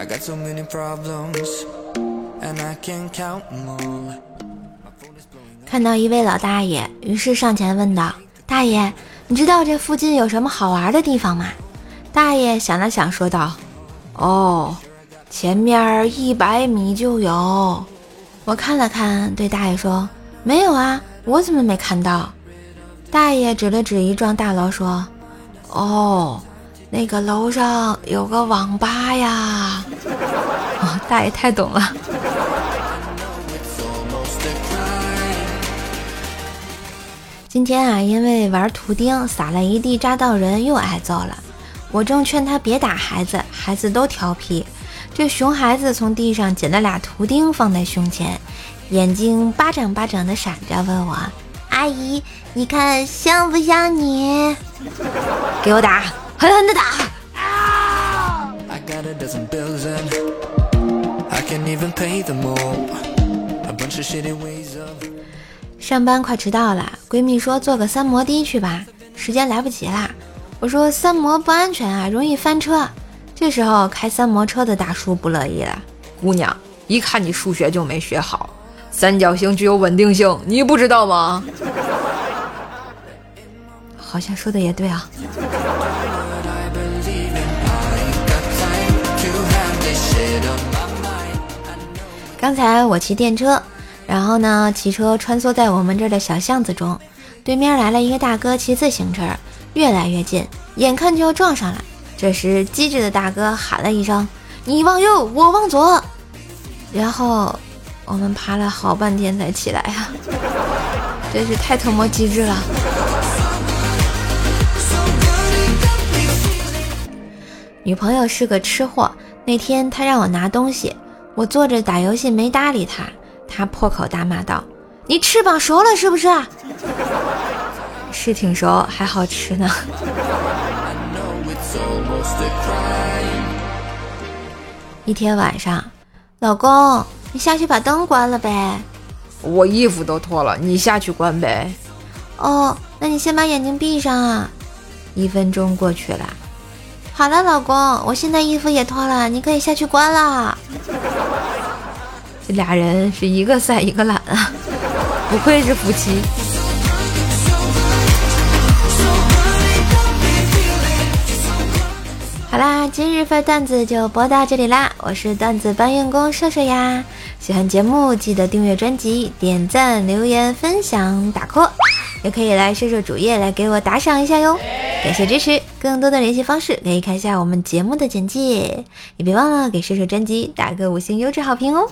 I got so many problems and I can't count more. 看到一位老大爷，于是上前问道：“大爷，你知道这附近有什么好玩的地方吗？”大爷想了想，说道：“哦，前面一百米就有。”我看了看，对大爷说：“没有啊，我怎么没看到？”大爷指了指一幢大楼，说：“哦，那个楼上有个网吧呀。”哦，大爷太懂了。今天啊，因为玩图钉撒了一地扎到人，又挨揍了。我正劝他别打孩子，孩子都调皮。这熊孩子从地上捡了俩图钉放在胸前，眼睛巴掌巴掌的闪着，问我：“阿姨，你看像不像你？”给我打，狠狠的打！上班快迟到了，闺蜜说坐个三摩的去吧，时间来不及啦。我说三摩不安全啊，容易翻车。这时候开三摩车的大叔不乐意了，姑娘，一看你数学就没学好，三角形具有稳定性，你不知道吗？好像说的也对啊。刚才我骑电车。然后呢，骑车穿梭在我们这儿的小巷子中，对面来了一个大哥骑自行车，越来越近，眼看就要撞上了。这时，机智的大哥喊了一声：“你往右，我往左。”然后我们爬了好半天才起来呀，真是太特么机智了。女朋友是个吃货，那天她让我拿东西，我坐着打游戏没搭理他。他破口大骂道：“你翅膀熟了是不是？是挺熟，还好吃呢。”一天晚上，老公，你下去把灯关了呗。我衣服都脱了，你下去关呗。哦，那你先把眼睛闭上啊。一分钟过去了，好了，老公，我现在衣服也脱了，你可以下去关了。俩人是一个赛一个懒啊，不愧是夫妻。好啦，今日份段子就播到这里啦，我是段子搬运工射射呀。喜欢节目记得订阅专辑、点赞、留言、分享、打 call，也可以来射射主页来给我打赏一下哟。感谢支持，更多的联系方式可以看一下我们节目的简介，也别忘了给射手专辑打个五星优质好评哦。